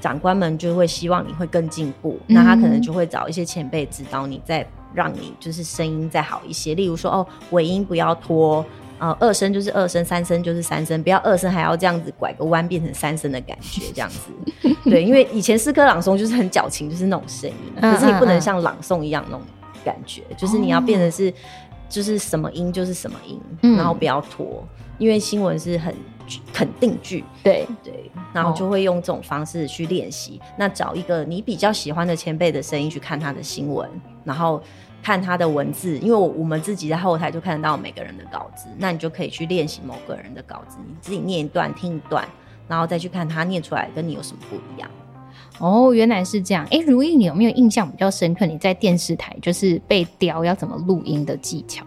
长官们就会希望你会更进步，嗯，那他可能就会找一些前辈指导你，再让你就是声音再好一些。例如说，哦，尾音不要拖。呃，二声就是二声，三声就是三声，不要二声还要这样子拐个弯变成三声的感觉，这样子。对，因为以前诗歌朗诵就是很矫情，就是那种声音，可是你不能像朗诵一样那种感觉，就是你要变成是，就是什么音就是什么音，嗯、然后不要拖，因为新闻是很肯定句，对对，然后就会用这种方式去练习。那找一个你比较喜欢的前辈的声音去看他的新闻，然后。看他的文字，因为我我们自己在后台就看得到每个人的稿子，那你就可以去练习某个人的稿子，你自己念一段听一段，然后再去看他念出来跟你有什么不一样。哦，原来是这样。哎，如意，你有没有印象比较深刻？你在电视台就是被雕要怎么录音的技巧？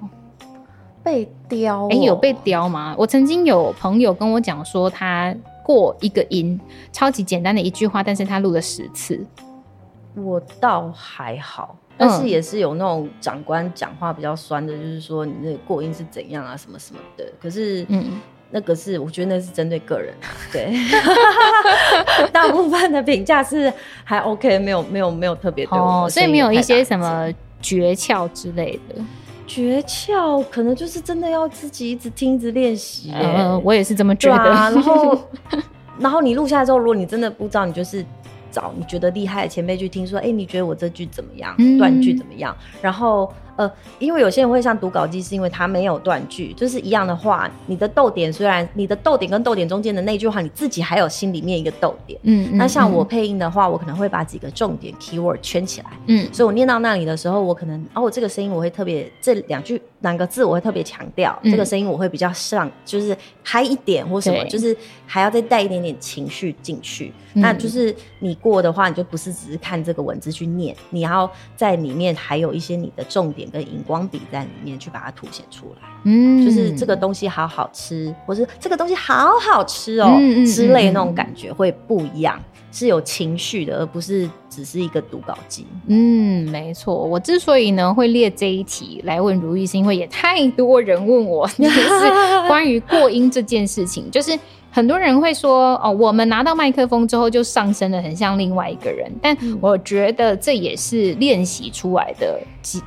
被雕？哎，有被雕吗？我曾经有朋友跟我讲说，他过一个音，超级简单的一句话，但是他录了十次。我倒还好。但是也是有那种长官讲话比较酸的，就是说你那个过音是怎样啊，什么什么的。可是，嗯，那个是我觉得那是针对个人啊，对。大部分的评价是还 OK，没有没有没有特别多。哦，所以没有一些什么诀窍之类的。诀窍可能就是真的要自己一直听，一直练习。呃，我也是这么觉得。啊，然后，然后你录下来之后，如果你真的不知道，你就是。找你觉得厉害的前辈去听说，哎、欸，你觉得我这句怎么样？断句怎么样？然后。呃，因为有些人会像读稿机，是因为他没有断句，就是一样的话，你的逗点虽然你的逗点跟逗点中间的那句话，你自己还有心里面一个逗点，嗯，那像我配音的话，我可能会把几个重点 keyword 圈起来，嗯，所以我念到那里的时候，我可能哦，这个声音我会特别这两句两个字我会特别强调，嗯、这个声音我会比较上就是嗨一点或什么，就是还要再带一点点情绪进去，嗯、那就是你过的话，你就不是只是看这个文字去念，你要在里面还有一些你的重点。跟荧光笔在里面去把它凸显出来，嗯，就是这个东西好好吃，或是这个东西好好吃哦、之类那种感觉会不一样，是有情绪的，而不是只是一个读稿机。嗯，没错。我之所以呢会列这一题来问如意，是因为也太多人问我，就是关于过音这件事情，就是。很多人会说哦，我们拿到麦克风之后就上升得很像另外一个人，但我觉得这也是练习出来的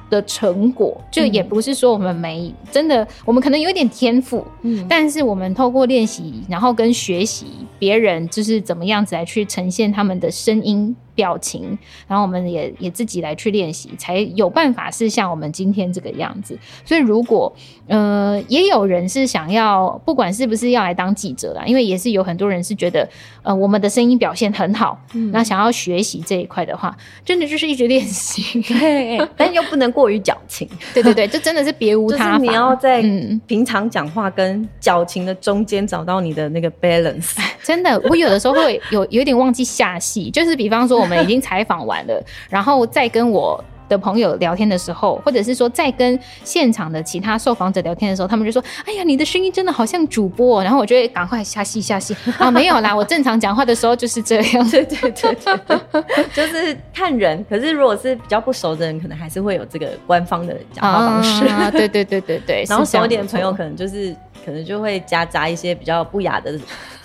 的成果，就也不是说我们没真的，我们可能有一点天赋，嗯，但是我们透过练习，然后跟学习别人就是怎么样子来去呈现他们的声音。表情，然后我们也也自己来去练习，才有办法是像我们今天这个样子。所以，如果呃，也有人是想要，不管是不是要来当记者啦，因为也是有很多人是觉得，呃，我们的声音表现很好，那、嗯、想要学习这一块的话，真的就是一直练习，对，但又不能过于矫情。对对对，这真的是别无 他法。你要在平常讲话跟矫情的中间找到你的那个 balance。真的，我有的时候会有有点忘记下戏，就是比方说。我们已经采访完了，然后再跟我的朋友聊天的时候，或者是说在跟现场的其他受访者聊天的时候，他们就说：“哎呀，你的声音真的好像主播。”然后我就会赶快下戏下戏啊，没有啦，我正常讲话的时候就是这样。对对对对，就是看人。可是如果是比较不熟的人，可能还是会有这个官方的讲话方式。啊，对对对对对。然后熟一点的朋友可能就是可能就会夹杂一些比较不雅的。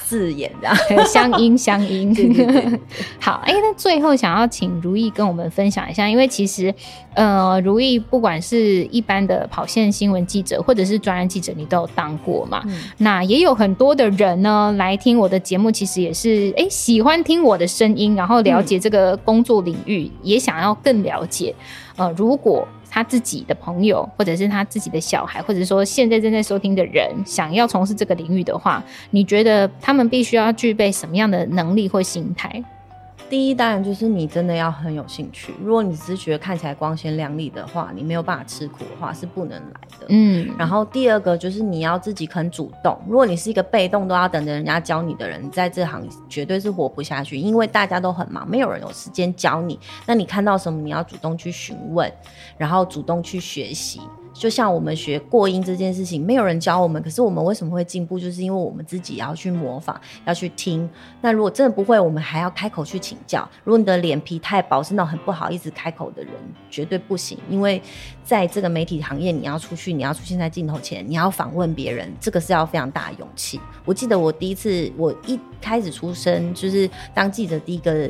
字眼这样，乡音乡音。对对对 好，哎、欸，那最后想要请如意跟我们分享一下，因为其实，呃，如意不管是一般的跑线新闻记者，或者是专栏记者，你都有当过嘛？嗯、那也有很多的人呢来听我的节目，其实也是哎、欸、喜欢听我的声音，然后了解这个工作领域，嗯、也想要更了解。呃，如果他自己的朋友，或者是他自己的小孩，或者说现在正在收听的人，想要从事这个领域的话，你觉得他们必须要具备什么样的能力或心态？第一，当然就是你真的要很有兴趣。如果你只是觉得看起来光鲜亮丽的话，你没有办法吃苦的话，是不能来的。嗯。然后第二个就是你要自己肯主动。如果你是一个被动，都要等着人家教你的人，在这行绝对是活不下去，因为大家都很忙，没有人有时间教你。那你看到什么，你要主动去询问，然后主动去学习。就像我们学过音这件事情，没有人教我们，可是我们为什么会进步？就是因为我们自己要去模仿，要去听。那如果真的不会，我们还要开口去请教。如果你的脸皮太薄，是那种很不好意思开口的人，绝对不行。因为在这个媒体行业，你要出去，你要出现在镜头前，你要访问别人，这个是要非常大的勇气。我记得我第一次，我一开始出生就是当记者，第一个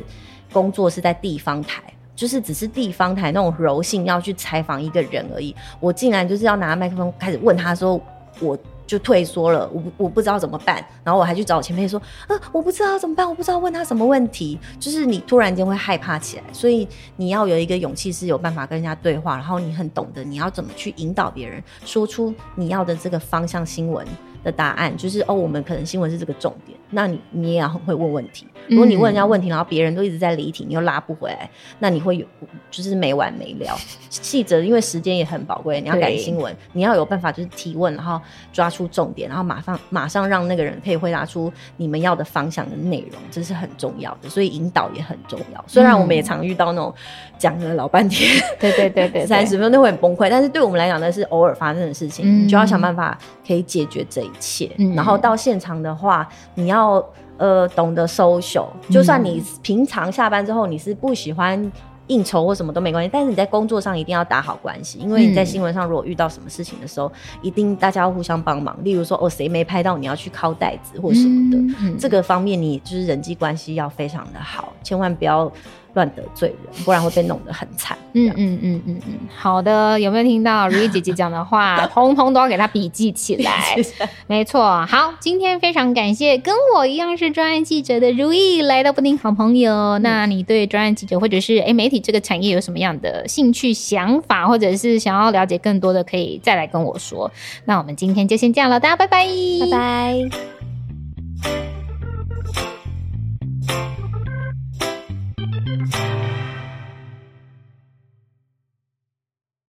工作是在地方台。就是只是地方台那种柔性要去采访一个人而已，我竟然就是要拿麦克风开始问他说，我就退缩了，我我不知道怎么办，然后我还去找我前辈说，啊，我不知道怎么办，我不知道问他什么问题，就是你突然间会害怕起来，所以你要有一个勇气是有办法跟人家对话，然后你很懂得你要怎么去引导别人说出你要的这个方向新闻。的答案，就是哦，我们可能新闻是这个重点，那你你也要很会问问题。如果你问人家问题，然后别人都一直在离题，你又拉不回来，那你会有就是没完没了。记者因为时间也很宝贵，你要赶新闻，你要有办法就是提问，然后抓出重点，然后马上马上让那个人可以回答出你们要的方向的内容，这是很重要的。所以引导也很重要。虽然我们也常遇到那种讲了老半天，对对对对，三十分钟会很崩溃，但是对我们来讲，那是偶尔发生的事情，嗯、你就要想办法可以解决这一切。嗯、然后到现场的话，你要。呃，懂得 social，就算你平常下班之后你是不喜欢应酬或什么都没关系，但是你在工作上一定要打好关系，因为你在新闻上如果遇到什么事情的时候，嗯、一定大家要互相帮忙。例如说，哦，谁没拍到，你要去敲袋子或什么的，嗯嗯、这个方面你就是人际关系要非常的好，千万不要乱得罪人，不然会被弄得很惨。嗯嗯嗯嗯嗯，好的，有没有听到如意姐姐讲的话？通通都要给她笔记起来。没错，好，今天非常感谢跟我一样是专案记者的如意来到布丁好朋友。嗯、那你对专案记者或者是哎媒体这个产业有什么样的兴趣想法，或者是想要了解更多的，可以再来跟我说。那我们今天就先这样了，大家拜拜，拜拜。